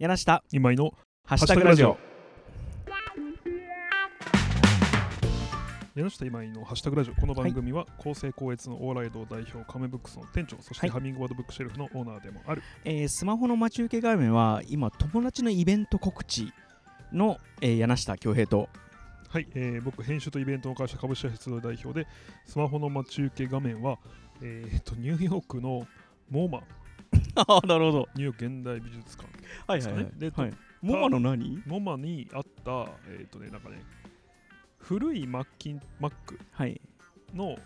柳下今井のハッシュタグラジオ。柳下今井のハッシュタグラジオ。この番組は厚生高越のオーライド代表カメブックスの店長そしてはいハミングバードブックシェルフのオーナーでもある。えースマホの待ち受け画面は今友達のイベント告知の、えー柳下恭平と。はい、えー僕編集とイベントの会社株式会社代表でスマホの待ち受け画面は、えー、とニューヨークのモーマああなるほど。ニューヨーク現代美術館。はいはいはい。ではい、モアの何？モマにあったえっ、とねなんかね古いマッキン Mac はい。の、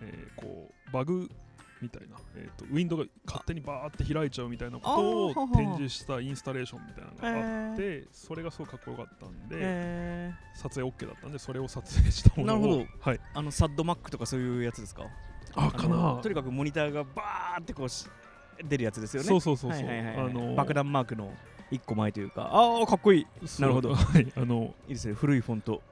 えーこうバグみたいな、えー、とウィンドウが勝手にバーって開いちゃうみたいなことをは展示したインスタレーションみたいなのがあって、それがすごいかっこよかったんで、え撮影 OK だったんでそれを撮影したものをなるほど。はい、ー、あのサッドマックとかそういうやつですか？あかなのとにかくモニターがバーってこうし出るやつですよね。そうそうそうそう、はいはいはいはい。あの爆弾マークの一個前というか。ああかっこいい。なるほど。はい。あのいいですね。古いフォント。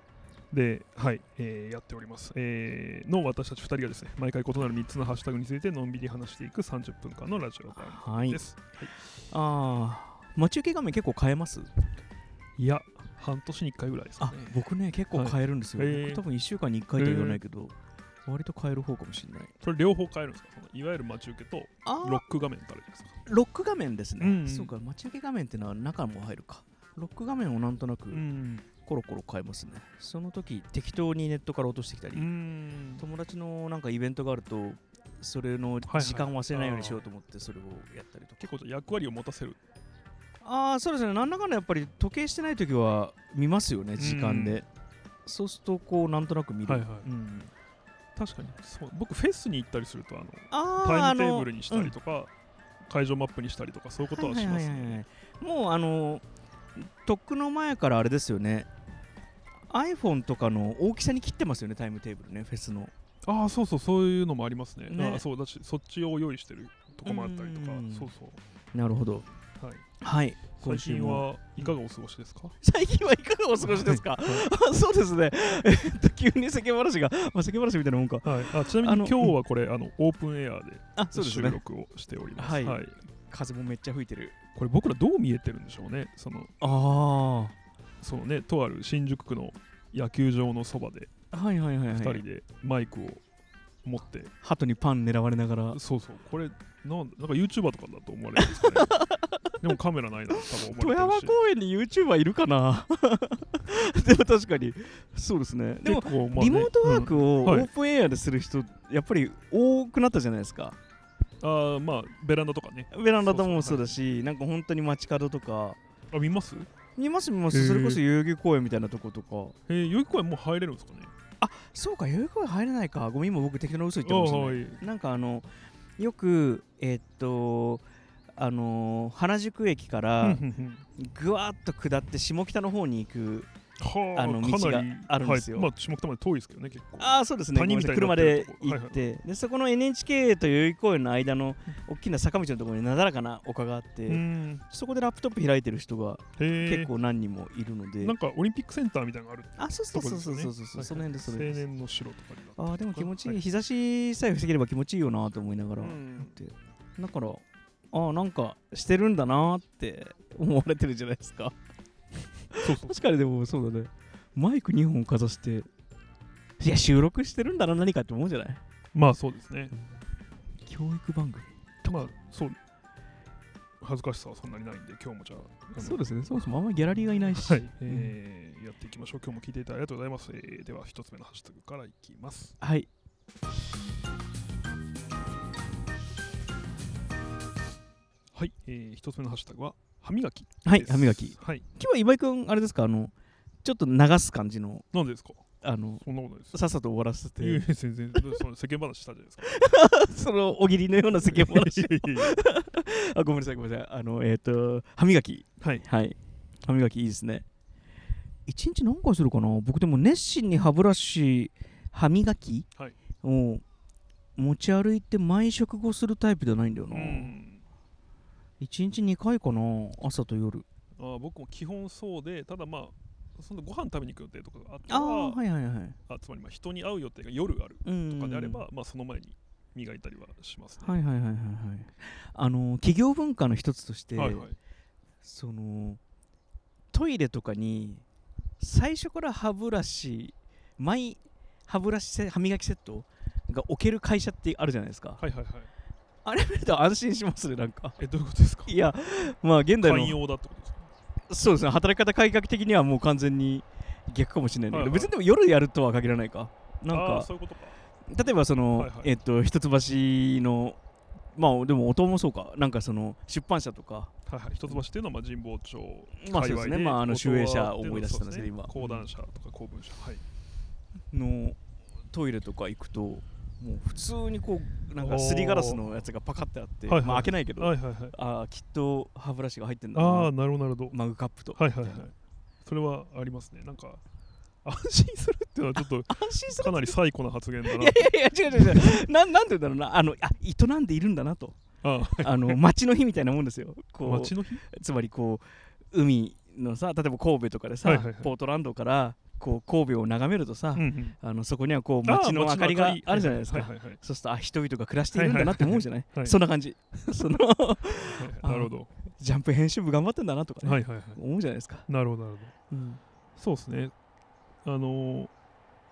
で、はい。えーやっております、えーの私たち2人がですね毎回異なる3つのハッシュタグについてのんびり話していく30分間のラジオ番はい組です、はい。ああ待ち受け画面結構変えます？い、や半年に1回ぐらいですね。僕ね結構変えるんですよ、はい。へー僕多分1週間に1回とは言わないけど、割と変える方かもしれない。それ両方変えるんですか？そのいわゆる待ち受けとあロック画面ってあるじゃないですか？ロック画面ですね、うん。うんそうか待ち受け画面ってのは中も入るか。ロック画面をなんとなくん。コロコロ変えますね、その時適当にネットから落としてきたり、うん。友達のなんかイベントがあるとそれのはい時間を忘れないようにしようと思ってそれをやったりとか、結構役割を持たせる。ああそうですね。なんだかんだやっぱり時計してない時は見ますよね時間で、そうするとこうなんとなく見る、はいはい。うん確かにそう。僕フェスに行ったりするとあのあタイムテあーブルにしたりとか、会場マップにしたりとかそういうことはしますね。いもうあのとっくの前からあれですよね。iPhone とかの大きさに切ってますよねタイムテーブルねフェスの。ああそうそうそういうのもありますね。ね。あそうだしそっちを用意してるとこもあったりとか。うん。そうそう。なるほどはい。はい。最近はいかがお過ごしですか？最近はいかがお過ごしですか、あ そうですね。えっと急に世間話が、まあ、世間話みたいなもんか。はい、あちなみに今日はこれあのオープンエアで収録をしております。はい。風もめっちゃ吹いてる。これ僕らどう見えてるんでしょうね？そのあそのねとある新宿区の野球場のそばで。あはいはいはいはい。2人でマイクを持って、鳩にパン狙われながら。そうそう。これなんなんか YouTuber とかだと思われるんですかね。でもカメラないな多分富。山公園に YouTuber いるかな？でも確かに。そうですね。でもね。リモートワークをオはい。ープンエアでする人、やっぱり多くなったじゃないですか？うんあーまあベランダとかね。ベランダともそうだしなんか本当に街角とか。あ見ます？見ます見ます。それこそ代々木公園みたいなとことか。えー、代々木公園もう入れるんですかね？そうか代々木公園入れないか。ごめん今僕適当な嘘言ってましたねあはい。なんかあのよくえーっとあのー原宿駅からぐわーっと下って下北の方に行くはああの道があるんですよ。はい、まあ下北まで遠いですけどね結構。ああそうですね。谷みたいにな車ってるでとこ。行って、でそこの NHK と代々木公園の間の大きな坂道のところになだらかな丘があって、うん。そこでラップトップ開いてる人が結構何人もいるので、なんかオリンピックセンターみたいなのがあるあそうそうそうそうそうそう、とこですよねその辺でそ青れです。年の城とかにあーでも気持ちいい、はい。日差しさえ防げれば気持ちいいよなと思いながら、だからあーなんかしてるんだなって思われてるじゃないですかそうそう確かにでもそうだね。マイク2本かざしていや収録してるんだな何かって思うじゃない？まあそうですね。教育番組。まあそう。恥ずかしさはそんなにないんで今日もじゃあそうですね。そもそもあんまりギャラリーがいないし、はい、えーやっていきましょう。今日も聞いていただいてありがとうございます、えーでは一つ目のハッシュタグからいきます。はい。はい、えー一つ目のハッシュタグは歯磨き。はい歯磨き。はい。今日は今井君あれですか？あのちょっと流す感じの。なんでですか？あのそんなことですさっさと終わらせて。や全然その世間話したじゃないですか。そのおぎりのような世間話 あごめんなさいごめんなさい。あのえっ、と歯磨き。はい。はい。歯磨きいいですね。一日何回するかな？僕でも熱心に歯ブラシ歯磨きはい。を持ち歩いて毎食後するタイプじゃないんだような、ん一日2回かな朝と夜。あー僕も基本そうでただまあそのご飯食べに行く予定とかがあったあらあはいはいはいあつまりまあ人に会う予定が夜あるうんとかであれば、まあ、その前に磨いたりはしますね。はいはいはいはいはい。あの企業文化の一つとして、はいはい。そのトイレとかに最初から歯ブラシマイ歯ブラシセ歯磨きセットが置ける会社ってあるじゃないですか。はいはいはいあれ見ると安心しますねなんか。えどういうことですか？いやまあ現代のだってことですか？そうですね働き方改革的にはもう完全に逆かもしれないんだけど、はいはい。別にでも夜やるとは限らないか。なんかそういうことか。例えばその、はいはい。えっと一橋のまあでも音もそうか。なんかその出版社とか。はいはい。一橋っていうのはまあ神保町まあそうですね。まああの集英社を思い出したんですけど今。講談社とか公文社。はい。のトイレとか行くともう普通にこうなんかすりガラスのやつがパカってあって、はいはい。まあ開けないけど、はいはいはい。ああきっと歯ブラシが入ってんだな。ああなるほどなるほど。マグカップとはいはいはい。それはありますね。なんか 安心するっていうのはちょっと かなり最古な発言だな。いやいやいや違う違う違う。ななんて言うんだろうな。あのあ営んでいるんだなと。ああの街の日みたいなもんですよ。こう街の日？つまりこう海のさ例えば神戸とかでさ、はいはいはい。ポートランドからこう神戸を眺めるとさ、うんうん。あのそこにはこう街の明かりがあるじゃないですか、はいはいはいそうするとあ人々が暮らしているんだなって思うじゃない,、はい。そんな感じそのはいなるほど。ジャンプ編集部頑張ってんだなとかね、はいはいはい。思うじゃないですか、なるほどなるほど。うん。そうですね。あのー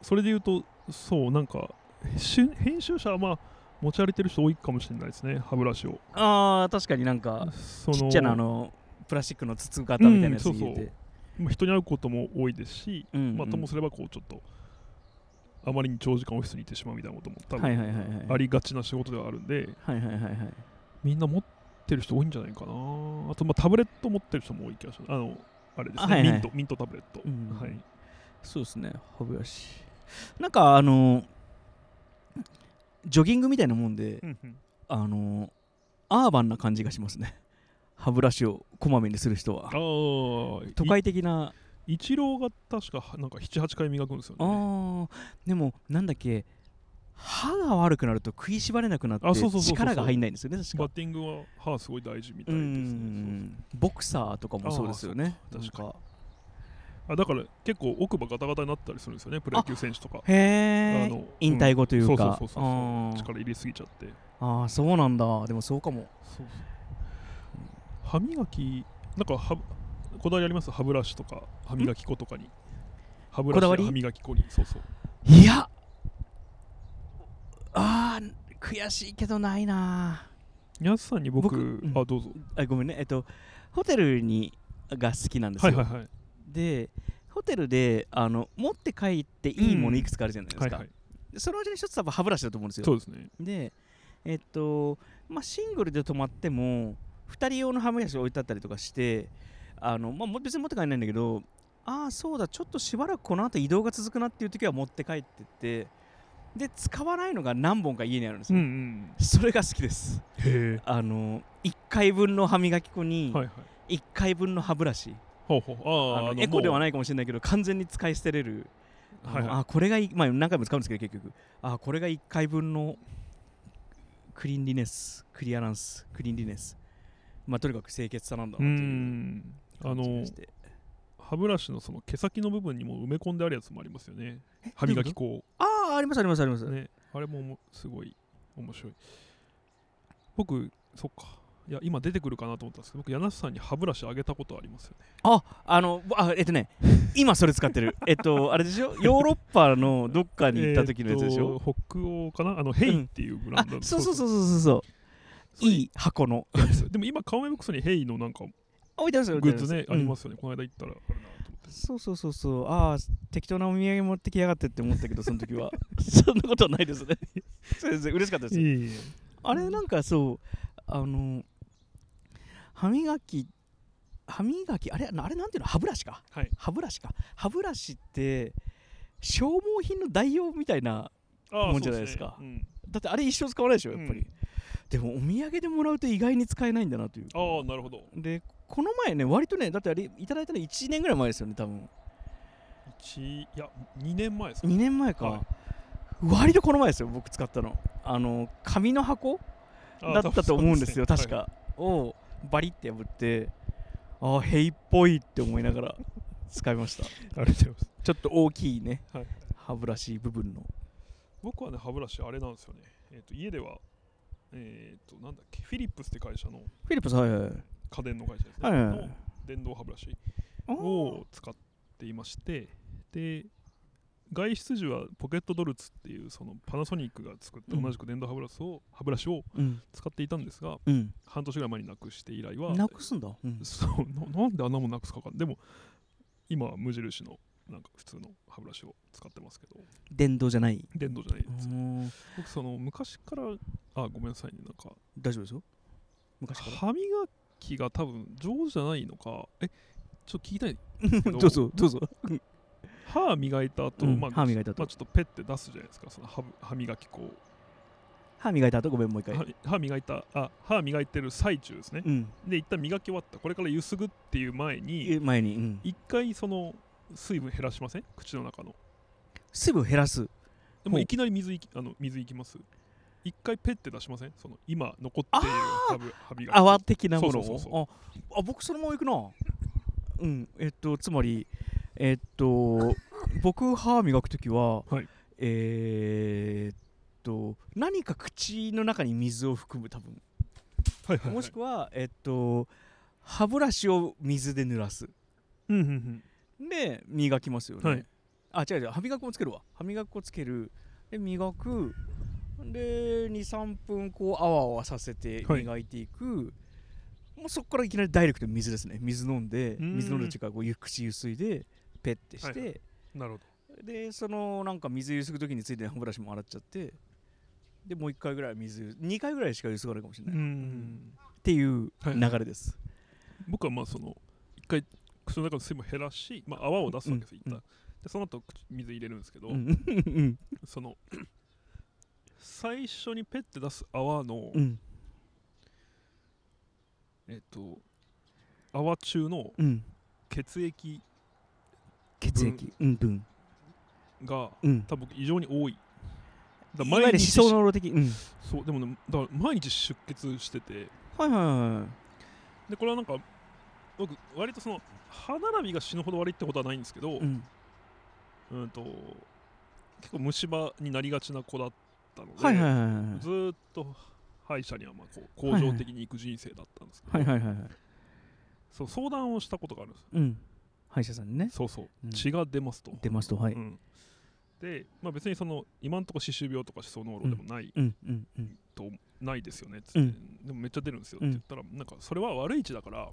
それで言うとそうなんかし編集者はまあ持ち歩いてる人多いかもしれないですね歯ブラシを。あー確かになんかそのちっちゃなあのプラスチックの筒型みたいなやつうんそうそう。入れて、まあ人に会うことも多いですし、うんうん。まあ、ともすればこうちょっとあまりに長時間オフィスにいてしまうみたいなことも多はい分はいはいはい。ありがちな仕事ではあるんではいはいはいはいみんな持ってる人多いんじゃないかな。あとまあタブレット持ってる人も多い気がします。あのあれですね、あはいはい。ミントミントタブレット、うんはい。そうですね。歯ブラシ。なんかあのジョギングみたいなもんで、うんうん。あのアーバンな感じがしますね歯ブラシをこまめにする人は。ああ都会的な。イチローが確かなんか78回磨くんですよあねーでもなんだっけ歯が悪くなると食いしばれなくなって力が入んないんですよね確か。バッティングは歯すごい大事みたういですね。んボクサーとかもそうですよね。あーそうかあだから結構奥歯ガタガタになったりするんですよねプロ野球選手とか。へえあの引退後というか。そうそうそう力入れすぎちゃって。あーそうなんだ。でもそうかも。そうそう歯磨きなんか歯こだわりあります？歯ブラシとか歯磨き粉とかに。歯ブラシや歯磨き粉に。そうそう。いや。あー悔しいけどないな。やすさんに僕あどうぞ。あごめんね。えっとホテルにが好きなんですよ、はいはいはい。でホテルであの持って帰っていいもうん。のいくつかあるじゃないですか、はいはい。でそのうちの一つ多分歯ブラシだと思うんですよ。そうですね。でえっとまあシングルで泊まっても2人用の歯ブラシ置いてあったりとかしてあの、まあ、も別に持って帰らないんだけどああそうだちょっとしばらくこの後移動が続くなっていう時は持って帰ってってで使わないのが何本か家にあるんですうんうよ、ん。それが好きです。へあの1回分の歯磨き粉にえはいはい。1回分の歯ブラシ、ほうほう。ああのーあのエコではもないかもしれないけど完全に使い捨てれる。はいはい。あこれがいい。まあ何回も使うんですけど結局。あこれが1回分のクリーンリネスクリアランスクリーンリネスまあとにかく清潔さなんだうなというん。あの歯ブラシのその毛先の部分にも埋め込んであるやつもありますよね。歯磨き粉を。ああありますありますあります、ねあれもすごい面白い。僕そっか。いや今出てくるかなと思ったんですけど僕柳瀬さんに歯ブラシあげたことありますよね。ああのあえっとね 今それ使ってる。えっとあれでしょ？ヨーロッパのどっかに行った時のやつでしょ、え北欧かな？あのヘイっていうブラあンドの。そうそうそうそうそうそういい箱の。でも今カウメボックスにヘイのなんか置いてますよグッズね、うん。ありますよね。この間行ったら。そうそうそうそう。ああ適当なお土産持ってきやがってって思ったけどその時は。そんなことはないですね。全然嬉しかったです。あれなんかそうあの歯磨き歯磨きあれあれなんていうの？歯ブラシか。はい。歯ブラシか。歯ブラシって消耗品の代用みたいなもんじゃないですか。そうね。だってあれ一生使わないでしょやっぱり、うんでもお土産でもらうと意外に使えないんだなという。うんああなるほど。でこの前ね割とねだってあれいただいたの1年ぐらい前ですよね多分。一いや2年前ですか。2年前か、はい。割とこの前ですよ僕使ったの。あの紙の箱あだったと思うんですよ多分確か、をバリって破ってああヘイっぽいって思いながら使いました。はいありがとうございます。ちょっと大きいねはい。歯ブラシ部分の。僕はね歯ブラシあれなんですよね。えっ、と家ではえっ、となんだっけフィリップスって会社のフィリップスはいはいはい。家電の会社ですね、はいはいはい。の電動歯ブラシを使っていましてで外出時はポケットドルツっていうそのパナソニックが作ったうん。同じく電動歯ブラシを,、歯ブラシをうん。使っていたんですがうん。半年ぐらい前になくして以来はなくすんだ、うん、そうななんであんなもんなくすかわかんでも今は無印のなんか普通の歯ブラシを使ってますけど。電動じゃない？電動じゃないです、うん僕その昔からあごめんなさいね。なんか大丈夫ですよ。昔から。歯磨きが多分上手じゃないのか。えちょっと聞きたいど。どうぞどうぞ、歯磨いた後、うんまあ歯磨いた後。まあ、ちょっとペッて出すじゃないですか。その歯歯磨き粉を歯磨いた後ごめんもう一回。歯歯磨いたあ歯磨いてる最中ですね。うん。で一旦磨き終わった。これからゆすぐっていう前にえ前に、うん、一回その水分減らしません？口の中の。水分減らす。でもいきなり水いきあの水いきます？一回ペッて出しません？その今残っている歯ぶ歯磨き泡的なものを？ああ僕そのまま行くな。うんえっとつまりえっと僕歯磨くときは、はい。えーっと何か口の中に水を含む多分。はいはい、はい、もしくはえっと歯ブラシを水で濡らす。うんうんうん。で磨きますよね、はい。あ違う違う歯磨き粉つけるわ。歯磨き粉つける。で磨くで23分こうあわあわさせてはい。磨いていく、もうそこからいきなりダイレクトに水ですね。水飲んでうん。水飲んで違うこうゆ口ゆすいでペッてして、はいはなるほでそのなんか水ゆすぐ時についてる歯ブラシも洗っちゃってでもう1回ぐらい水2回ぐらいしかゆすがないかもしれどない、うん。っていうはい。流れです、僕はまあその一回口の中の水分減らし、まあ、泡を出すわけです、うん一旦でその後口水入れるんですけど、うんうん。その最初にペッて出す泡の、うん。えっと泡中のうん。血液血液。うん分。がうん。多分異常に多い。だいわゆる思想しの路的。うん。そうでもねだから毎日出血してて。はいはいはでこれはなんか僕割とその歯並びが死ぬほど悪いってことはないんですけど、いうん。うんと結構虫歯になりがちな子だったので、はいはいはいはいずーっと歯医者にはまあこう恒常的に行く人生だったんですけど、はいはいはいはいそう相談をしたことがあるんですうん。歯医者さんにね。そうそう、うん。血が出ますと、出ますとはい。うん。で、まあ、別にその今んとこ歯周病とか歯槽膿漏でもない、うんうんうん。とないですよねっつって、うん。でもめっちゃ出るんですよって言ったら、なんかそれは悪い位置だから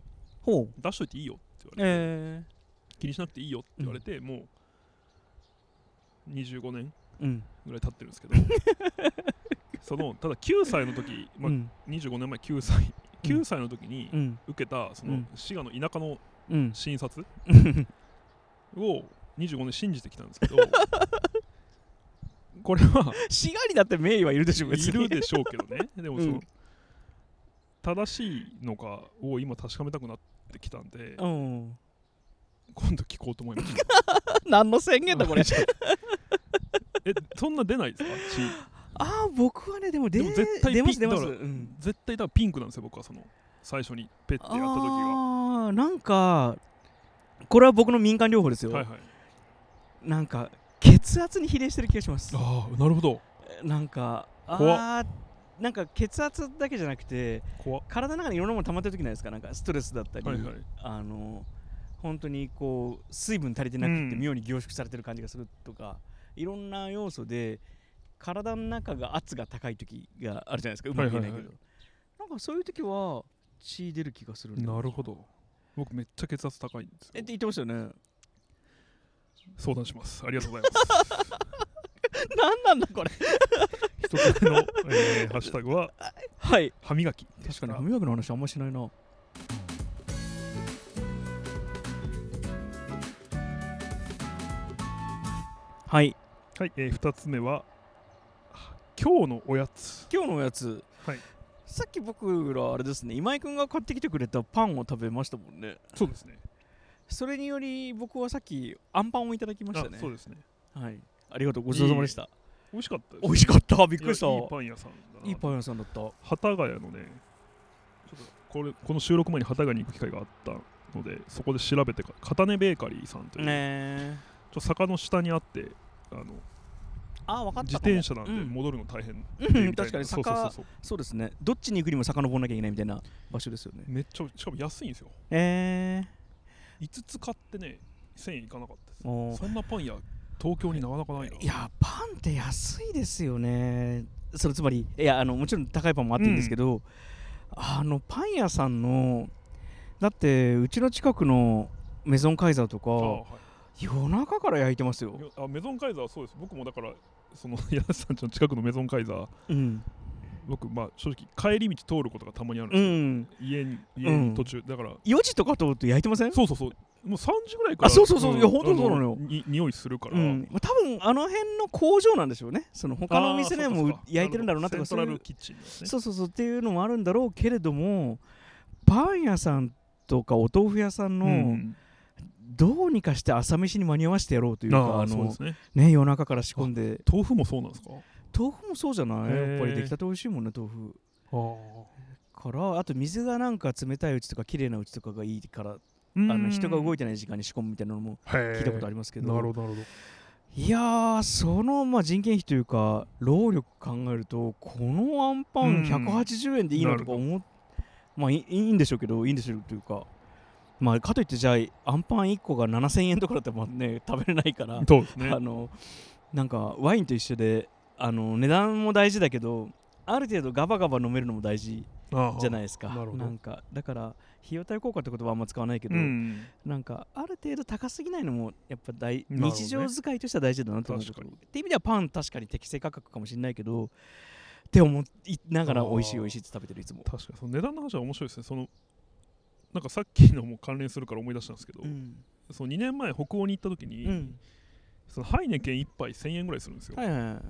出しといていいよって言われて、え気にしなくていいよって言われて、もう25年ーうんぐらい経ってるんですけど。そのただ9歳の時、まあうん。25年前9歳。9歳の時にうん。受けたそうのん。滋賀の田舎のうん。診察を25年信じてきたんですけど。これは滋賀にだって名誉はいるでしょ別いにるでしょうけどね。でもその、うん。正しいのかを今確かめたくなってきたんでうん。今度聞こうと思いました。何の宣言だこれ えそんな出ないですか？ああ僕はねでも出でも絶対出ます出ます。うん。血絶対多分ピンクなんですよ僕はその最初にペッてやった時がああなんかこれは僕の民間療法ですよ、はいはい。なんか血圧に比例してる気がします。ああなるほど。なんかあーなんか血圧だけじゃなくて体の中にいろんなもの溜まってる時ないですか？なんかストレスだったり、はいはい。あの本当にこう水分足りてなくてうん。妙に凝縮されてる感じがするとか、いろんな要素で体の中が圧が高い時があるじゃないですかうまく言えないけど、はいはいなんかそういう時は血出る気がするんだよなるほど。僕めっちゃ血圧高いんですよ。えって言ってましたよね。相談します。ありがとうございます。何なんだこれ。一つ目の、えーハッシュタグははい。歯磨き。確かに歯磨きの話あんましないな。はいはい、えー、2つ目は今日のおやつ。今日のおやつ。はい。さっき僕らあれですね今井君が買ってきてくれたパンを食べましたもんね。そうですね。それにより僕はさっきアンパンをいただきましたね。あそうですね。はい。ありがとうごちそうさまでした。美味しかったです美味しかった。びっくりした。いやいいパン屋さんいいパン屋さんだった。幡ヶ谷のねちょっとこれこの収録前に幡ヶ谷に行く機会があったのでそこで調べて片根ベーカリーさんという、ねちょ坂の下にあってあのあ分かった自転車なんでうん。戻るの大変うん確かにそうそう坂そう。そうですね。どっちに行くにも遡んなきゃいけないみたいな場所ですよね。めっちゃしかも安いんですよ。え5つ買ってね1000円いかなかったです。そんなパン屋東京になかなかないな。いやパンって安いですよね。それつまりいやあのもちろん高いパンもあっていいんですけど、あのパン屋さんのだってうちの近くのメゾンカイザーとあ、はかい夜中から焼いてますよ、よあメゾンカイザーはそうです。僕もだからその 柳さんちの近くのメゾンカイザー。うん。僕まあ正直帰り道通ることがたまにあるんうですよ、ん、家に家うん。に途中、だから4時とか通ると焼いてません？そうそうそう。もう3時ぐらいからあそうそうそう。いやん本当にそうなのよ。あに匂いするから、うん。まあ、多分あの辺の工場なんでしょうね。その他のお店でも焼いてるんだろうなとかそうそうそうそうっていうのもあるんだろうけれどもパン屋さんとかお豆腐屋さんの、うんどうにかして朝飯に間に合わせてやろうというかああのね。ね夜中から仕込んで。豆腐もそうなんですか？豆腐もそうじゃない？やっぱり出来たて美味しいもんね豆腐。あからあと水がなんか冷たいうちとか綺麗なうちとかがいいからああの人が動いててない時間に仕込むみたいなのも聞聞いたことありますけど。なるほどなるほど。いやーそのまあ人件費というか労力考えるとこのアンパンうん。180円でいいのとか思っまあいいいいんでしょうけどいいんでしょうというかまあかといってじゃあアンパン1個が7000円とかだったらまあね食べれないからね。あのなんかワインと一緒であの値段も大事だけどある程度ガバガバ飲めるのも大事じゃないいですか。なんかだから費用対効果って言葉はあんま使わないけど、うん。なんかある程度高すぎないのもやっぱ大、ね。日常使いとしては大事だなと思うって意味ではパン確かに適正価格かもしれないけどって思いながら美味しい美味しいって食べてるいつも、確かに。その値段の話は面白いですね。そのなんかさっきのも関連するから思い出したんですけど、うん。その2年前北欧に行った時に、うん、そのハイネケン1杯1000円ぐらいするんですよ、はいはいはい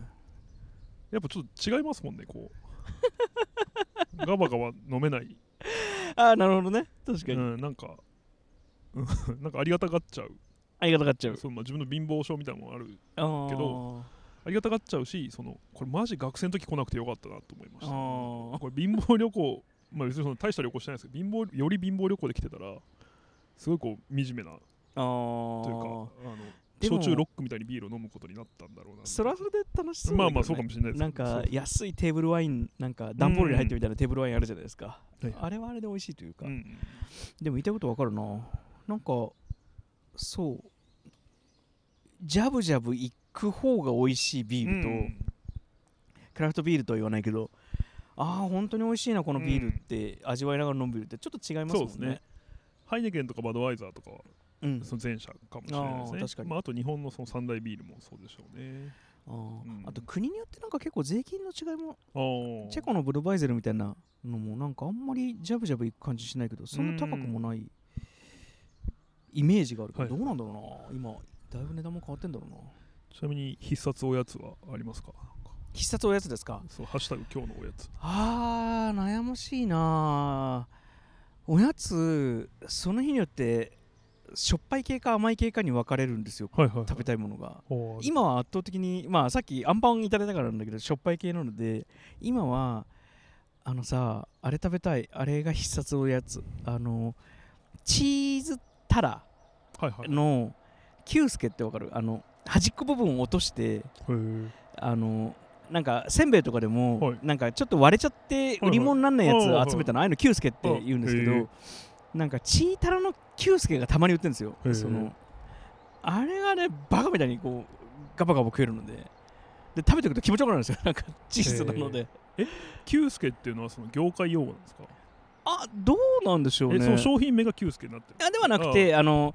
やっぱちょっと違いますもんねこう。ガバガバ飲めない、ああなるほどね。確かに、うん、なんかうん なんかありがたがっちゃう。ありがたがっちゃう。そう、まあ、自分の貧乏症みたいなのもあるけどありがたがっちゃうしそのこれマジ学生の時来なくてよかったなと思いました、これ貧乏旅行まあ別にその大した旅行してないですけど貧乏より貧乏旅行で来てたらすごいこう惨めなというかあの焼酎ロックみたいにビールを飲むことになったんだろうなそれはそれで楽しそうね。まあまあそうかもしれないですなんか安いテーブルワインなんか段ボールに入ってるみたいなテーブルワインあるじゃないですか、はい。あれはあれで美味しいというか、うんでも言いたいことわかるな。なんかそう。ジャブジャブ行く方が美味しいビールと、うん。クラフトビールとは言わないけどああ本当に美味しいなこのビールって、味わいながら飲むビールってちょっと違いますもんね。そうですね。ハイネケンとかバドワイザーとかはうんその前者かもしれないですね。確かに。まあ、あと日本のその三大ビールもそうでしょうね。あーうん。あと国によってなんか結構税金の違いもチェコのブルバイゼルみたいなのもなんかあんまりジャブジャブいく感じしないけどそんな高くもないイメージがあるけど、はい。どうなんだろうな。今だいぶ値段も変わってんだろうな。ちなみに必殺おやつはありますか？必殺おやつですか？そうハッシュタグ今日のおやつ。あー悩ましいな。おやつその日によってしょっぱい系か甘い系かに分かれるんですよ。はいはい、はい、食べたいものが。今は圧倒的にまあさっきアンパンいただいたからなんだけどしょっぱい系なので今はあのさあれ食べたい。あれが必殺おやつ。あのチーズタラはいはい。のキュースケってわかる？あの端っこ部分を落としてあのなんかせんべいとかでも、はい。なんかちょっと割れちゃって売り物になんないやつ集めたの、ああいうのキュースケって言うんですけど、なんかチータラのキュースケがたまに売ってるんですよ。そのあれがねバカみたいにこうガバガバ食えるので。で食べていくと気持ちよくなるんですよ。なんかチーズなので。キュースケっていうのはその業界用語なんですか、あどうなんでしょうね。えその商品名がキュースケになってる。あではなくてあの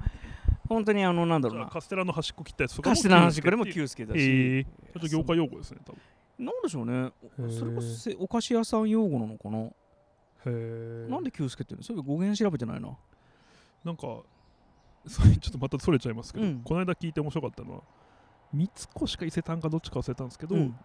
本当にあのなんだろうな。カステラの端っこ切ったやつとかもカステラの端っこでもキューュースケだし、へえ。ちょっと業界用語ですね多分なんでしょうね。それこそせお菓子屋さん用語なのかな、へえなんでキュースケっていうの？それ語源調べてないな。なんかそれちょっとまたそれちゃいますけど、うん。この間聞いて面白かったのは三越か伊勢丹かどっちか忘れたんですけど、うん。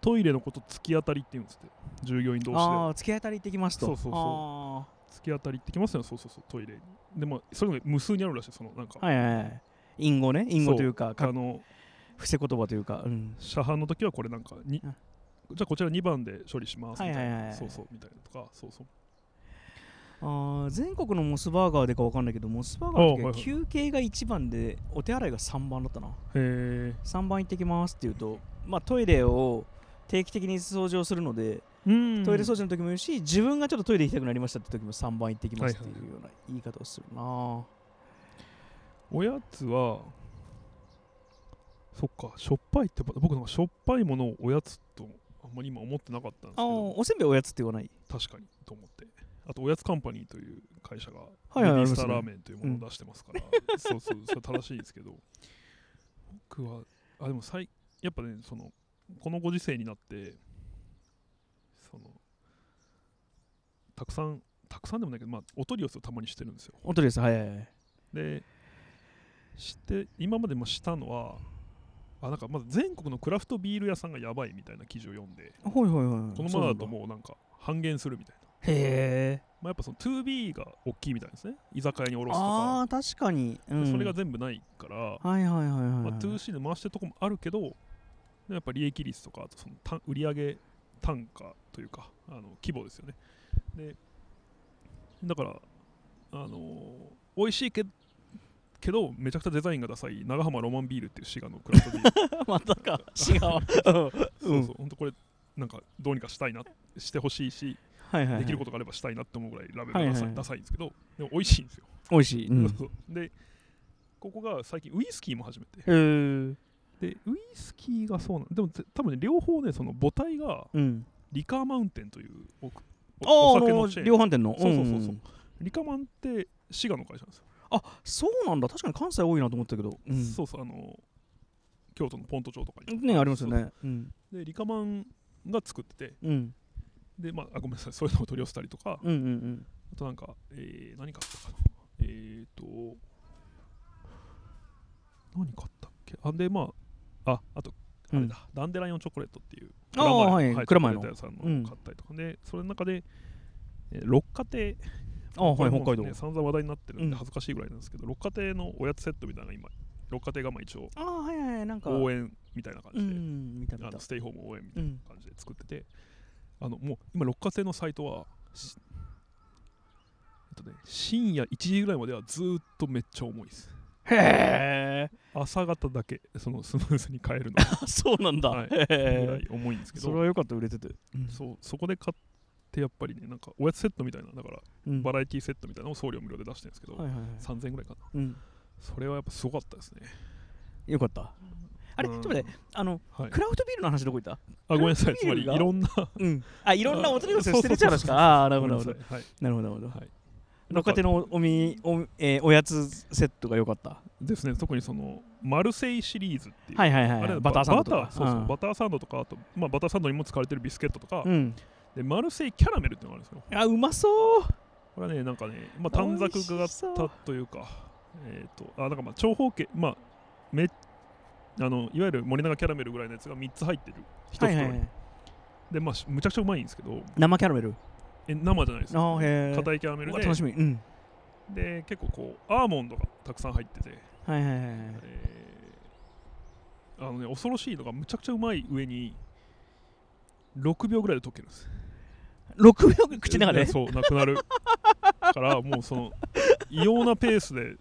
トイレのこと突き当たりって言うんですって。従業員同士で。ああ突き当たり行ってきますと。そうそうそう。あ突き当たりってきますよね。そうそうそう。トイレに。でもそれが無数にあるらしい。そのなんか、ーはいはいはい。隠語ね。隠語というかかあの伏せ言葉というか、うん、車販の時はこれなんかに、うん。じゃあこちら2番で処理しますみたいな、そうそうみたいなとかそうそう。あー全国のモスバーガーでかわかんないけどモスバーガーの時は休憩が1番でお手洗いが3番だったな。へえ3番行ってきますって言うとまあ、トイレを定期的に掃除をするので、うん。トイレ掃除の時も言うし自分がちょっとトイレ行きたくなりましたって時も3番行ってきますっていうような言い方をするな、おやつはそっかしょっぱいって僕なんかしょっぱいものをおやつとあんまり今思ってなかったんですけあどおせんべいおやつって言わない？確かにと思って。あとおやつカンパニーという会社がはいースターラーメンというものを出してますから、そうそうそれ正しいですけど。僕はあでもさいやっぱねそのこのご時世になってそのたくさんたくさんでもないけど、まあ、お取り寄せをたまにしてるんですよ。本当ですはいはいはい。でして今までもしたのはあなんかまず全国のクラフトビール屋さんがやばいみたいな記事を読んでほいほいほいこのままだともうなんか半減するみたいな、へえ。まあ、やっぱその 2B が大きいみたいですね。居酒屋に卸すとか。ああ確かに、うん、それが全部ないから、はいはいはいはい、まあ、2C で回してるとこもあるけどやっぱ利益率とかあとその単売上単価というかあの規模ですよね。でだからあのー美味しいけけどめちゃくちゃデザインがダサい長浜ロマンビールっていう滋賀のクラフトビール。またか。違うそうそう。本当これなんかどうにかしたいなしてほしいしはいはい、はい、できることがあればしたいなって思うぐらいラベルがダサい,、ダサいんですけどでも美味しいんですよ、美味しい、うん、へそうそう。でここが最近ウイスキーも始めて。えでウイスキーがそうなんでもぜ多分ね両方ねその母体がうん。リカーマウンテンというおあおお酒のチェーン。量販店の。そうそうそうそうん。リカマンって滋賀の会社なんですよ、あそうなんだ。確かに関西多いなと思ったけど、うん、そうそうあの京都のポント町とかに。ねありますよね。うん。でリカマンが作ってて。うん。でまああごめんなさい。そういうのを取り寄せたりとか。うんうんうん。あとなんか、えー、何買ったかな。えーと何買ったっけ？あでまあああとあれだ、ダンデライオンチョコレートっていう。ああはいはい、蔵前の。さんの買ったりとか、でそれの中で、えー六花亭あはい北海道。ね、散々話題になってるんうん。で恥ずかしいぐらいなんですけど、六花亭のおやつセットみたいな今六花亭がまあ一応ああはいはいはいなんか。応援みたいな感うじで、ん見たあのステイホーム応援みたういなん。感じで作ってて、あのもう今六花亭のサイトはしえっとね、深夜1時ぐらいまではずーっとめっちゃ重いです。へえ朝方だけそのスムーズに買えるの。そうなんだ、はい。へぐらえい重いんですけど。それは良かった売れてて、うん。そうそこで買ってやっぱりねなんかおやつセットみたいなだからうん。バラエティセットみたいなのを送料無料で出してるんですけど、はいはいはい。3000円ぐらいかな。うん。それはやっぱすごかったですね。よかった。あれちうん。ょっと待ってあのはい。クラフトビールの話どこ行った？あごめんなさいつまりいろんなうん。あいろんなお取り寄せをしてるってそうそう。そうそう話か。あなるほどなるほど。はい。なるほどなるほど。はい。六花亭のおみお,、えーおやつセットが良かった。ですね。特にそのマルセイシリーズっていう、はいはいはいあれバターサンドとか。バターサンドとかあと、まあ、バターサンドにも使われてるビスケットとか、うんでマルセイキャラメルっていうのがあるんですよ。あうまそう。これはねなんかね、まあ、短冊美味し型そうというかえっ、とあなんかまあ長方形まあめあのいわゆる森永キャラメルぐらいのやつが3つ入ってる。1袋に、はいはいはい。でまあしむちゃくちゃうまいんですけど。生キャラメル？え生じゃないです。硬いキャラメルで。楽しみ。うん。で結構こうアーモンドがたくさん入ってて、はいはいはいはい。えーあのね恐ろしいのがむちゃくちゃうまい上に6秒ぐらいで溶けるんです6秒口の中で。でそうなくなる。からもうその異様なペースで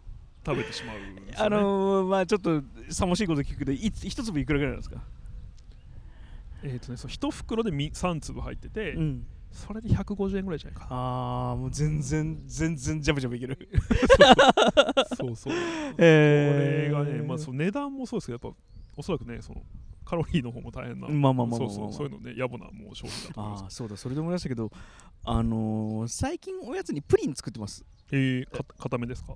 食べてしまうね、あのー、まあちょっとさもしいこと聞くけど一粒いくらぐらいなんですか？えっ、とねそう1袋でみ3粒入ってて、うん。それで150円ぐらいじゃないか。なああもう全然全然ジャブジャブいける。そ うそう。こえれがね、まあ、そう値段もそうですけどやっぱおそらくねそのカロリーの方も大変な。まあまあまあそうそうそう。いうのね野暮なもう商品だと思います。ああそうだそれで思い出したけどあのー、最近おやつにプリン作ってます。えー、か固めですか？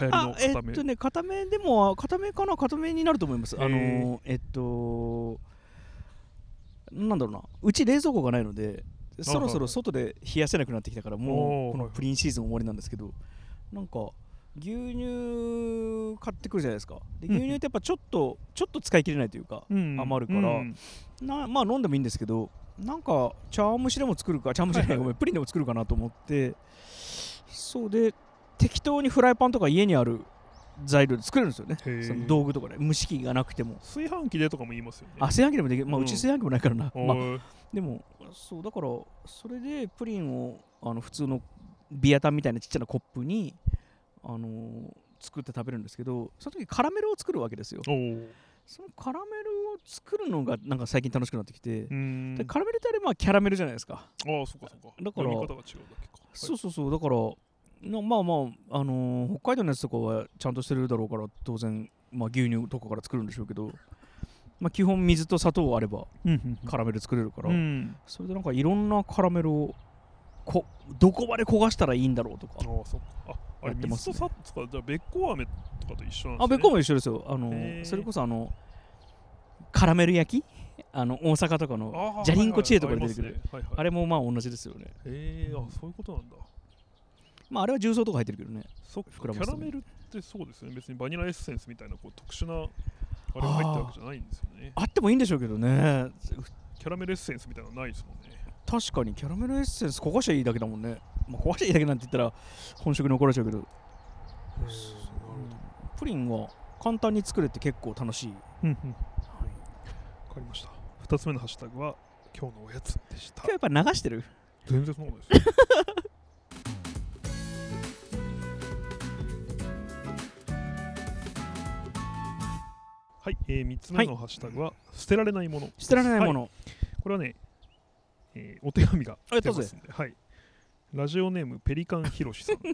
流行りのあえ固め、っとね固めでも固めかな？固めになると思います。あのー、えっとなんだろうな。うち冷蔵庫がないのでそろそろ外で冷やせなくなってきたからもうこのプリンシーズン終わりなんですけどなんか牛乳買ってくるじゃないですか。で牛乳ってやっぱちょっとちょっと使い切れないというかうん余るから。うんなまあ飲んでもいいんですけどなんか茶碗蒸しでも作るか茶碗蒸しじゃないプリンでも作るかなと思って。そうで適当にフライパンとか家にある材料で作れるんですよね。その道具とかで蒸し器がなくても。炊飯器でとかも言いますよね。あ炊飯器でもできる。まあうち炊飯器もないからな、まあ、でもそうだからそれでプリンをあの普通のビアタンみたいなちっちゃなコップにあのー作って食べるんですけどその時カラメルを作るわけですよ。そのカラメルを作るのがなんか最近楽しくなってきて、カラメルってあれまあキャラメルじゃないですか。ああそうかそうか。だから読み方が違うだけか。そうそうそうだからなまあまあ、あのー北海道のやつとかはちゃんとしてるだろうから当然、まあ、牛乳とかから作るんでしょうけど、まあ、基本水と砂糖あればカラメル作れるから、うん。それでなんかいろんなカラメルをこどこまで焦がしたらいいんだろうとか。ああそっか。ああってますね。水と砂糖かじゃあべっこう飴とかと一緒なんですね。あべっこも一緒ですよ。あのそれこそあのカラメル焼き？あの大阪とかのあージャリンコチエとかで出てくるはいはいありますね。はいはい。あれもまあ同じですよね。へえあそういうことなんだ。まああれは重曹とか入ってるけどね。そっかキャラメルってそうですよね。別にバニラエッセンスみたいなこう特殊なあれが入ってるわけじゃないんですよね。あってもいいんでしょうけどね。キャラメルエッセンスみたいなのないですもんね。確かにキャラメルエッセンス焦がしゃいいだけだもんね、まあ、焦がしゃいいだけなんて言ったら本職に怒られちゃうけど。プリンは簡単に作れて結構楽しい、うんうん。わかりました。2つ目のハッシュタグは今日のおやつでした。今日やっぱ流してる？全然そんなことないです。はい、えー、3つ目のハッシュタグは、捨てられないもの捨てられないもはい。の、これはね、えーお手紙が来てますんで、はい、ラジオネームペリカンヒロシさん。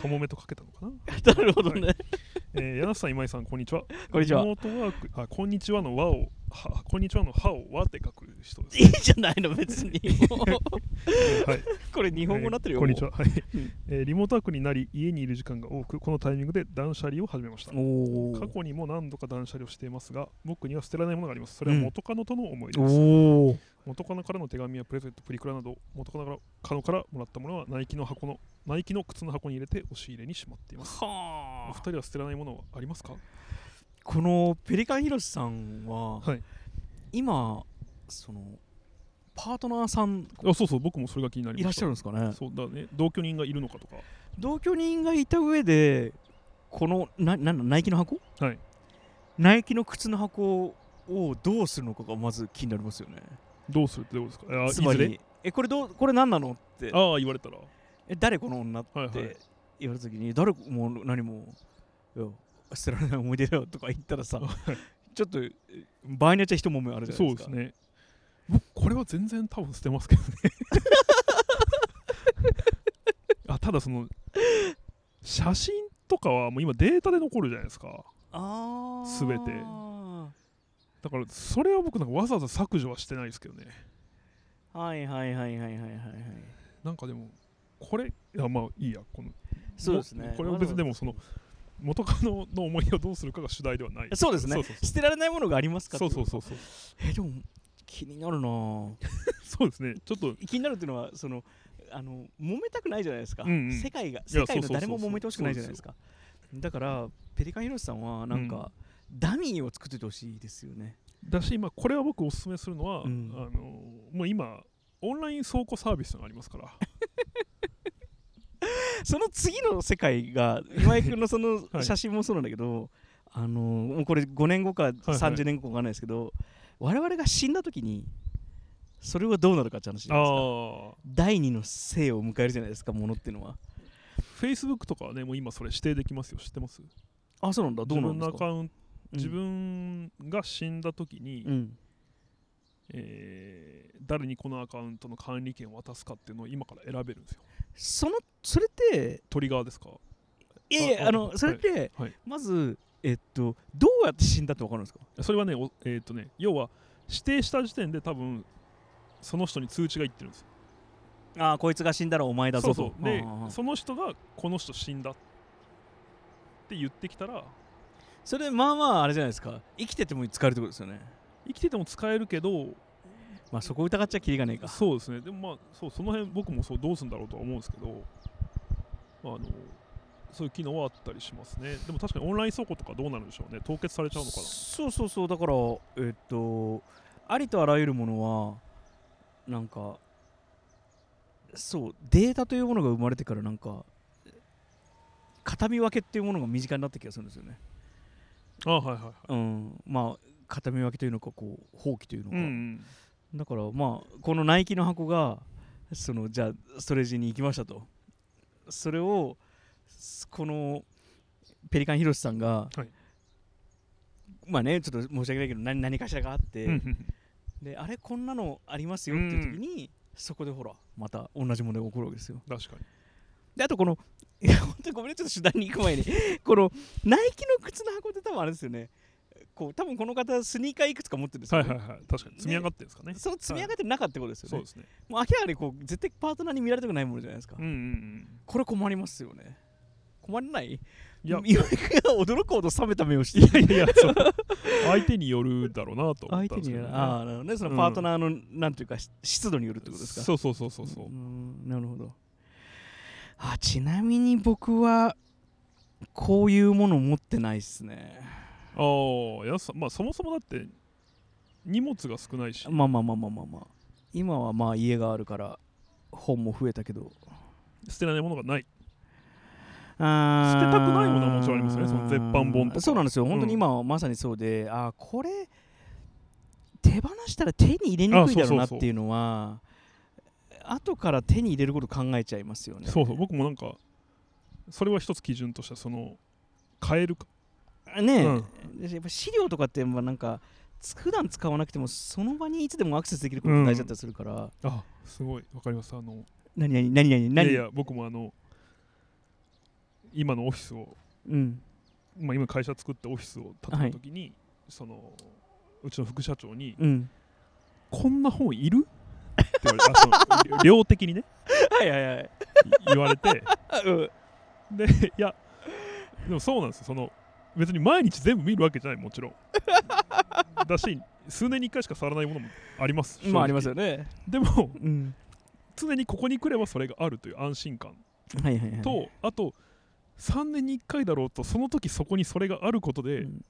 カモメとかけたのかな、なるほどね、えー、柳瀬さん今井さんこんにちは。こんにちは。リモートワークあこんにちはの和をはこんにちはの歯を和って書く人です。いいじゃないの別に。はい。これ日本語になってるよ、えーこんにちは、はい。うん。えーリモートワークになり家にいる時間が多くこのタイミングで断捨離を始めました。おお過去にも何度か断捨離をしていますが僕には捨てられないものがあります。それは元カノとの思い出です、おお元カノからの手紙やプレゼントプリクラなど元カノからカノからもらったものはナイキの箱のナイキの靴の箱に入れて押し入れにしまっています。おはあ。二人は捨てられないものはありますか？このペリカンヒロシさんは、はい。今そのパートナーさんあそうそう僕もそれが気になりいらっしゃるんですかね。そうだね。同居人がいるのかとか。同居人がいた上でこのななナイキの箱？はい。ナイキの靴の箱をどうするのかがまず気になりますよね。どうするってどうですか？あつまりえこれどうこれ何なの？って。ああ言われたら。え誰この女っはいはい。て言われた時に誰も何もいや捨てられない思い出だよとか言ったらさちょっと場合によっちゃ一揉めあるじゃなそいうでかですね僕これは全然多分捨てますけどねあただその写真とかはもう今データで残るじゃないですかあー全てだからそれは僕なんかわざわざ削除はしてないですけどねはいはいはいはいはいはいはいなんかでもこれいやまあいいやこのそうですねこれは別にでもその元カノの思い出をどうするかが主題ではない。そうですね。捨てられないものがありますかそうそうそうそうとえでも気になるなぁ。そうですね。ちょっと。気になるっていうのはそのあの揉めたくないじゃないですか、うんうん。世界がや世界の誰も揉めてほしくないじゃないですか。だからペリカンヒロシさんはなんか、ダミーを作っててほしいですよね。だし今これは僕おすすめするのは、うん。あのもう今オンライン倉庫サービスがありますから その次の世界が今井君のそのはい。写真もそうなんだけど、あのもうこれ5年後か30年後か分かんないですけど、我々が死んだ時にそれはどうなるかって話じゃないですか。第二の生を迎えるじゃないですかものっていうのは。Facebook とかはねもう今それ指定できますよ。知ってます？あそうなんだ。どう自なんですか？自分が死んだ時に、うん、うんえー誰にこのアカウントの管理権を渡すかっていうのを今から選べるんですよ。そのそれってトリガーですか？いやいやあのあそれって、はい。はいまずえっとどうやって死んだって分かるんですか？それはねおえっ、とね要は指定した時点で多分その人に通知がいってるんですよ。ああこいつが死んだらお前だぞと。そうでその人がこの人死んだって言ってきたらそれまあまああれじゃないですか。生きてても使えるってことですよね。生きてても使えるけどまあそこ疑っちゃきりがねえか。そうですね。でもまあそうその辺僕もそうどうするんだろうとは思うんですけどあのそういう機能はあったりしますね。でも確かにオンライン倉庫とかどうなるんでしょうね。凍結されちゃうのかな。そうそうそう。だからえっとありとあらゆるものはなんかそうデータというものが生まれてからなんか形見分けっていうものが身近になった気がするんですよね。あはいはいはい。うん。まあ形見分けというのかこう放棄というのか、うんうんだからまあこのナイキの箱がそのじゃあストレージに行きましたと。それをすこのペリカンヒロシさんが、はい。まあねちょっと申し訳ないけど何何かしらがあって、であれこんなのありますよっていう時に、そこでほらまた同じものが起こるわけですよ。確かに。であとこのいや本当にごめんねちょっと手段に行く前にこのナイキの靴の箱って多分あれですよねこう多分この方スニーカーいくつか持ってるんですよ、ねはいはいはい。確かに。積み上がってるんですかね。その積み上がってる中ってことですよね、そうですね。もう明らかにこう絶対パートナーに見られたくないものじゃないですか、うんうんうん。これ困りますよね。困らない？いや。岩井君が驚くほど冷めた目をして。いやいやそう。相手によるだろうなと思っ相手にたんですけど、ね、ああなるほどね。そのパートナーの、なんていうかし湿度によるってことですか？そうそうそうそうそう。んなるほど。あちなみに僕はこういうもの持ってないっすねああいやそまあそもそもだって荷物が少ないし。まあまあまあまあまあまあ。今はまあ家があるから本も増えたけど。捨てられないものがない。あー。捨てたくないものはもちろんありますよねその絶版本とか。そうなんですよ。本当に今はまさにそうで、あーこれ手放したら手に入れにくいだろうなっていうのは後から手に入れること考えちゃいますよね。そうそう僕もなんかそれは一つ基準としてその変えるかね。え、うん。でやっぱ資料とかってまあなんかつ普段使わなくてもその場にいつでもアクセスできることが大事だったりするから、あすごい。わかります。あの何々何々何いやいや僕もあの今のオフィスを、うん。まあ、今会社作ってオフィスを建てた時に、そのうちの副社長にうん「こんな本いる?」って言われ て量的にねはいはいはい。い言われて。あ うん。でいやでもそうなんですよ。その別に毎日全部見るわけじゃないもちろん。だし数年に1回しか触らないものもありますまあありますよよね。でもうん。常にここに来ればそれがあるという安心感。はいはいはいと、あと3年に1回だろうとその時そこにそれがあることでうん。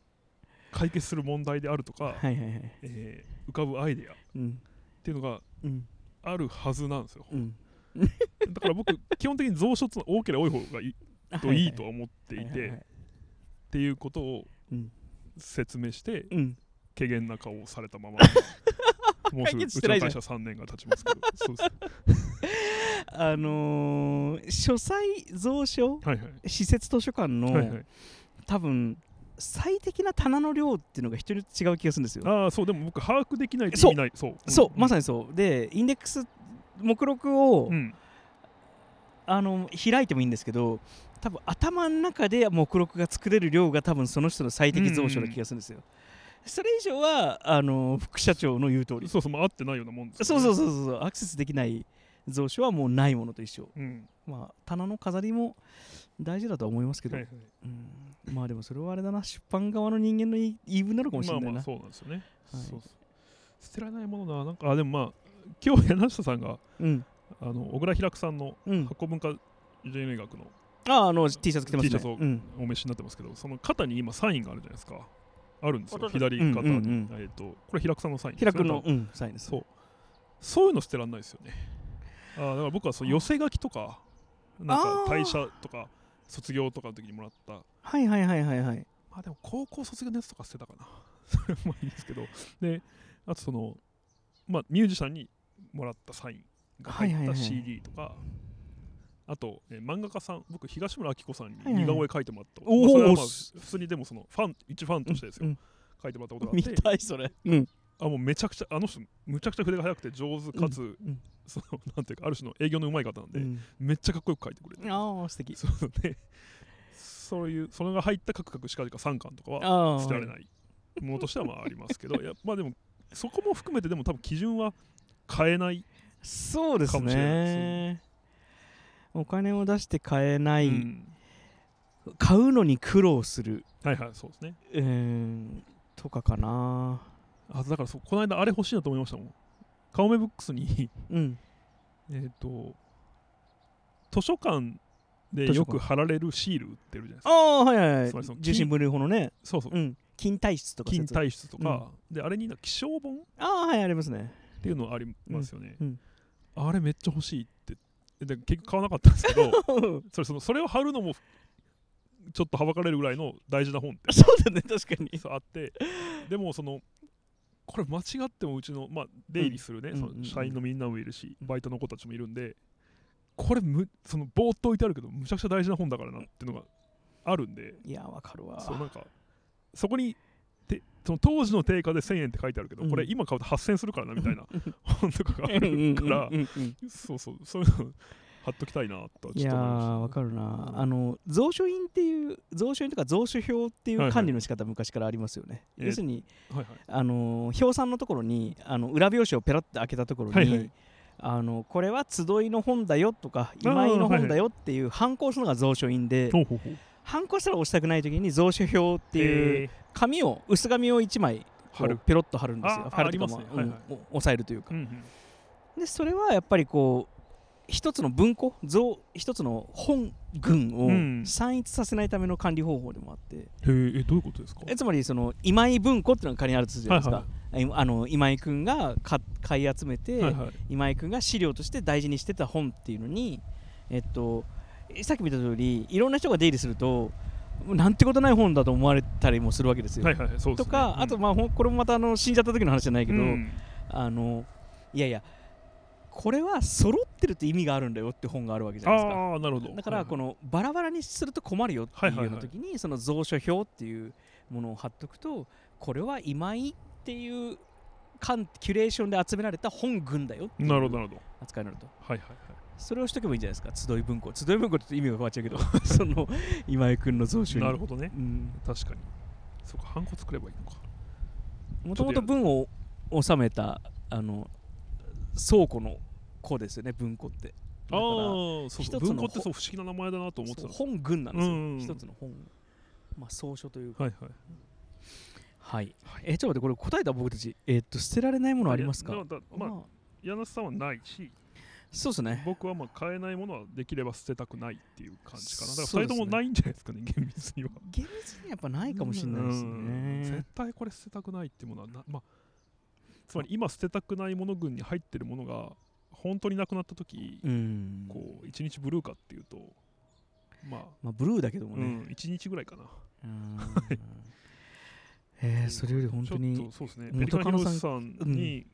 解決する問題であるとか、はいはいはい。えー浮かぶアイデア。っうん。ていうのがうん。あるはずなんですよ。うん。だから僕基本的に蔵書っていうのは多ければ多い方がいい といいとは思っていて、っていうことをうん。説明してうん。怪げな顔をされたまま。もうす解ぐうちの会社3年が経ちますけど。そうです。あのー、書斎蔵書？はいはい。施設図書館の、はいはい。多分最適な棚の量っていうのが人によって違う気がするんですよ。ああそうでも僕把握できないとそう。意味ない。そう。そう、まさににそう。でインデックス目録を、うんあの開いてもいいんですけど多分頭の中で目録が作れる量が多分その人の最適蔵書な気がするんですよ、それ以上はあの副社長の言う通り。そうそうまあ合ってないようなもんですそうそううそうそうアクセスできない蔵書はもうないものと一緒うんまあ棚の飾りも大事だとは思いますけど、はいはいうん、まあでもそれはあれだな出版側の人間の言い分なのかもしれないな、まあまあそうなんですよね、はいそうそう捨てられないものななんかあでもまあ今日柳下さんがうんあの小倉平さんのうん。発酵文化人類学のああの T シャツ着てますね。T シャツをうん。お召しになってますけどその肩に今サインがあるじゃないですか。あるんですよ。あ左肩に、えっ、とこれ平久さんのサインですね。平君の、うん、サインです。そう。そういうの捨てらんないですよね。あーだから僕はそう寄せ書きとかなんか退社とか卒業とかの時にもらった。はいはいはいはいはい。まあでも高校卒業のやつとか捨てたかな。それもいいんですけど。であとそのまあミュージシャンにもらったサインが入ったはい。はいはい CD とか、あと、えー漫画家さん僕東村明子さんにはいはい似顔絵描いてもらった、おーまあそれはまあす。普通にでもそのファン一ファンとしてですよ、うん書いてもらったことがあ見って。たいそれ。うん。あもうめちゃくちゃあの人むちゃくちゃ筆が速くて上手かつ、うんそのなんていうかある種の営業のうまい方なんで、うん。めっちゃかっこよく書いてくれて。ああ素敵。そうね。そういうそれが入ったカクカクしかじか3巻とかは捨てられないものとしてはまあありますけどいやまあでもそこも含めてでも多分基準は変えない、そうですね。お金を出して買えない、うん。買うのに苦労する。はいはいそうですね。うーんとかかな。あだからそうこの間あれ欲しいなと思いましたもん。顔メブックスにうん。えっと図書館でよく貼られるシール売ってるじゃないですあか。あはいはいはい。つまりその重心分類法のね。そうそう。うん。金体質とか金説体質とか、であれにな気象本ああはいありますね。っていうのありますよね、うんうんあれめっちゃ欲しいって。で結局買わなかったんですけど それそのそれを貼るのもちょっとはばかれるぐらいの大事な本ってそうだね確かに。そうあってでもそのこれ間違ってもうちの、まあ、出入りするね、そうんうんうん。の社員のみんなもいるしバイトの子たちもいるんでこれむそのぼーっと置いてあるけどむちゃくちゃ大事な本だからなっていうのがあるんでいやわかるわ。そうなんかそこにその当時の定価で1000円って書いてあるけど、うん。これ今買うと8000円するからなみたいな本とかがあるからそうそうそういうの貼っときたいなとはいやわかるな。うんあの蔵書印っていう蔵書印とか蔵書表っていう管理の仕方昔からありますよね、えー要するにあの表参のところにあの裏表紙をペラッと開けたところに、あのこれは集いの本だよとか今井の本だよっていう反抗するのが蔵書印でほうほうほう反抗したら押したくない時に蔵書表っていうえ。紙を薄紙を1枚ペロッと貼るんですよ。あ貼るというかありますね。はいはい。お押さえるというか。ーうんうん。でそれはやっぱりこう一つの文庫蔵一つの本群をうん。散逸させないための管理方法でもあって、へーえどういうことですか？えつまりその今井文庫っていうのが仮にあるとするじゃないですか、はいえあの今井君がか買い集めて、はいはい。今井君が資料として大事にしてた本っていうのにえっとさっき見た通りいろんな人が出入りするとなんてことない本だと思われたりもするわけですよ。はいはいはいそうですね。とか、うん。あとまあこれもまたあの死んじゃった時の話じゃないけど、うん。あのいやいやこれは揃ってるって意味があるんだよって本があるわけじゃないですか。ああなるほど。だからこのバラバラにすると困るよっていうような時にその蔵書表っていうものを貼っとくとこれは今井っていうキュレーションで集められた本群だよっていうなるほどなるほど。扱いになると。はいはいはいそれをしとけばいいんじゃないですか？集い文庫。集い文庫って意味が変わっちゃうけど。その今井君の蔵書に。なるほどね。うん。確かに。そうかハンコ作ればいいのか。もともと文を収めたあの倉庫の庫ですよね文庫って。だああそう文庫ってそう不思議な名前だなと思ってた。本群なんですよ、うん一つの本。まあ草書というか。はいはい。はい、はい。えちょっと待ってこれ答えた僕たちえーっと捨てられないものありますか？まあまあ。柳瀬さんはないしそうですね。僕はまあ買えないものはできれば捨てたくないっていう感じかな。だから2そうですね人ともないんじゃないですかね厳密には。厳密にやっぱないかもしれないですうん。絶ね対これ捨てたくないっていうものはなまあつまり今捨てたくないもの群に入ってるものが本当になくなった時うん。こう一日ブルーかっていうとまあまあブルーだけどもね。うん1日ぐらいかな。うん。えーそれより本当にとそうですね。元ペリカンヒさんシさん。に、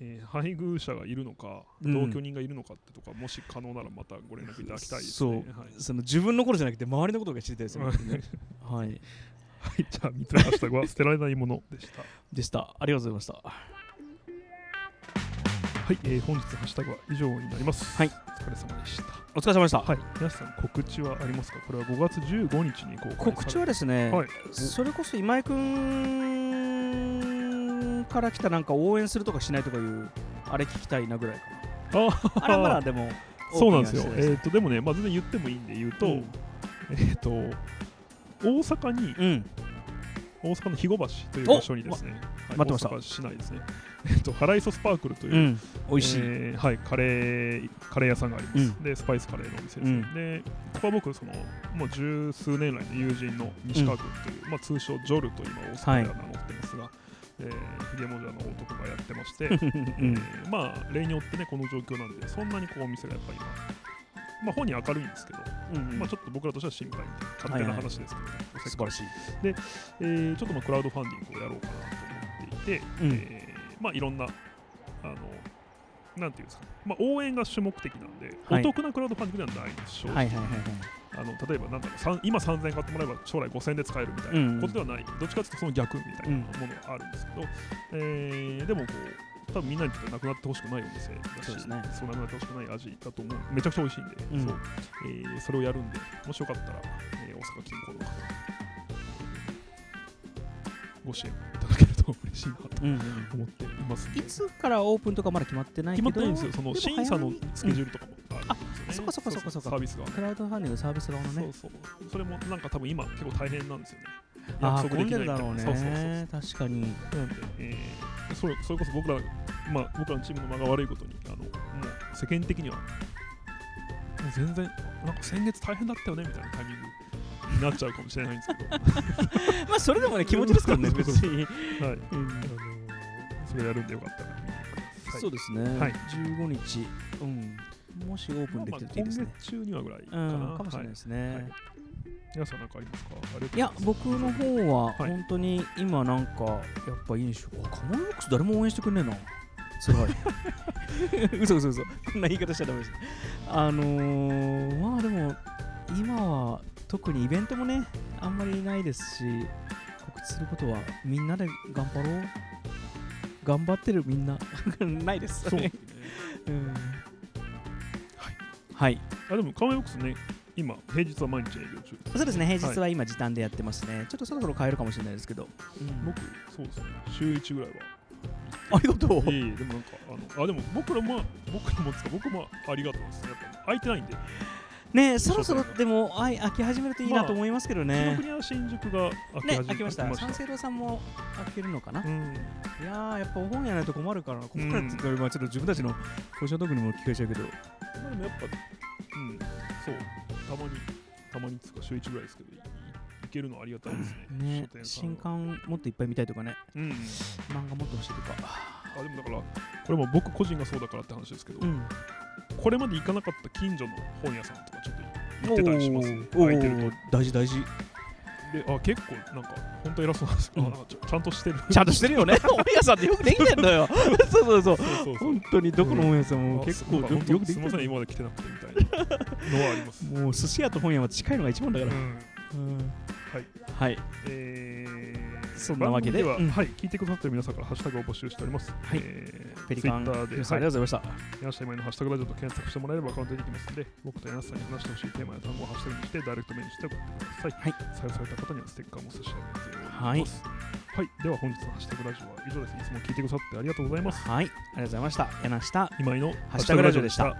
えー配偶者がいるのか、うん。同居人がいるのかってとかもし可能ならまたご連絡いただきたいですそう、ねはい、その自分のことじゃなくて周りのことが知りたいですよね。はい。はい、じゃあ3つ目のハッシュタグは捨てられないものでした。でした。ありがとうございました。はい、えー本日のハッシュタグは以上になります。はい。お疲れ様でした。お疲れ様でした、はい。皆さん告知はありますか？これは5月15日に公開告知はですね、はい。それこそ今井君から来たなんか応援するとかしないとかいうあれ聞きたいなぐらいかあなあれはまだでもそうなんですよ。えっ、とでもねまあ全然言ってもいいんで言うと、うん。えっ、と大阪にうん。大阪の肥後橋という場所にですね、はい待ってました。大阪市内ですね、えっと、ハライソスパークルという、うん。美味しい、えーはい、カレーカレー屋さんがあります、うん。でスパイスカレーのお店です、ね。うん。でここは僕そのもう十数年来の友人の西川君という、まあ、通称ジョルと今大阪では名乗ってますが、えー、ヒゲモジャの男がやってまして、うん。えーまあ例によってねこの状況なんでそんなにこうお店がやっぱり今まあ本人明るいんですけど、うんまあちょっと僕らとしては心配みたいな勝手な話ですけどね、おせっかい素晴らしい、えーちょっとまあクラウドファンディングをやろうかなと思っていて、うん。えーまあいろんなあのなんていうんですか、まあ、応援が主目的なんで、はい。お得なクラウドファンディングではないです、正直はいはいはいはい。あの例えばなんだろう今3000円買ってもらえば将来5000円で使えるみたいなことではない、どっちかというとその逆みたいなものがあるんですけど、えーでもこう多分みんなにとってなくなってほしくないお店だしそうですね。なくなってほしくない味だと思う。めちゃくちゃ美味しいんで、うん。そう。えーそれをやるんでもしよかったら、えー大阪近郊の方ご支援いただけ嬉しいな。と思っていますいつからオープンとかまだ決まってないけど決まってないんですよ。その審査のスケジュールとかもあそっかそっかそっかそっか。サービスがクラウドファンディングサービス側のね。そうそうそれもなんか多分今結構大変なんですよね。ああ約混んで束できないるだろうみたいなそうそうそう。ね確かに。なん。で、えーそれそれこそ僕ら、まあ、僕らのチームの間が悪いことにあのもう世間的には全然なんか先月大変だったよねみたいなタイミングになっちゃうかもしれないんですけど、まあそれでもね気持ちですからね 別に、はい。あのそれやるんでよかったら。見てください。そうですね、はい。15日、うん、もしオープンできてるといいですね、まあ今月中にはぐらいかうな、ん、かもしれないですね、はい。皆さん何かありますか？ありがとうございや僕の方ははい。本当に今なんかやっぱいいでしょ？うカモンボックス誰も応援してくんねえな。すごい。嘘嘘嘘。こんな言い方しちゃダメです。あのー、まあでも今は特にイベントもねあんまりないですし告告知することはみんなで頑張ろう。頑張ってるみんな。ないですそうですね。うん。はい。あでもカメボックスね今平日は毎日営業中そうですね。平日は今時短でやってますね、ちょっとそろそろ変えるかもしれないですけど、うん。僕そうですね。週1ぐらいは。ありがとう。いえいえでもなんかあのあでも僕らも僕らもですか僕もありがとうですね。やっぱ空いてないんでねそろそろでもあい開き始めるといいなと思いますけど紀ねノ。国は新宿が開ねけ始め開きました。三省堂さんも開けるのかな？いうんやーやっぱお本やないと困るからな。困るって言ったらまあちょっと自分たちの交渉特にも聞かれちゃうけど。まあでもやっぱうんそうたまにたまにつか週1ぐらいですけどいいけるのありがたいですねね新は刊もっといっぱい見たいとかね。うんうん漫画もっと欲しいとか。あでもだからこれも僕個人がそうだからって話ですけど、うん。これまで行かなかった近所の本屋さんとかちょっと行ってたりしますね空いてると大事大事。であ結構なんか本当偉そうなんですけど、うんちゃんとしてるちゃんとしてるよね。本屋さんってよくできてんだよ。そうそうそう。そう本当にどこの本屋さんもあ結構よなんよくですきてる。みません今まで来てなくてみたいなのはありますもう寿司屋と本屋は近いのが一番だから。うんうんはいはい。えーそんなわけでうんははい、聞いてくださってる皆さんからハッシュタグを募集しております。はいえー、ペリカンで、皆さんありがとうございま柳下今井のハッシュタグラジオと検索してもらえればアカウント出てきますので、僕と柳下さんに話してほしいテーマや単語をハッシュタグにして、ダイレクトメールにして送ってください。はい採用された方にはステッカーも差し上げております。はいはい、では本日のハッシュタグラジオは以上です。いつも聞いてくださってありがとうございます。す。はい。ありがとうございました。柳下今井のハッシュタグラジオでした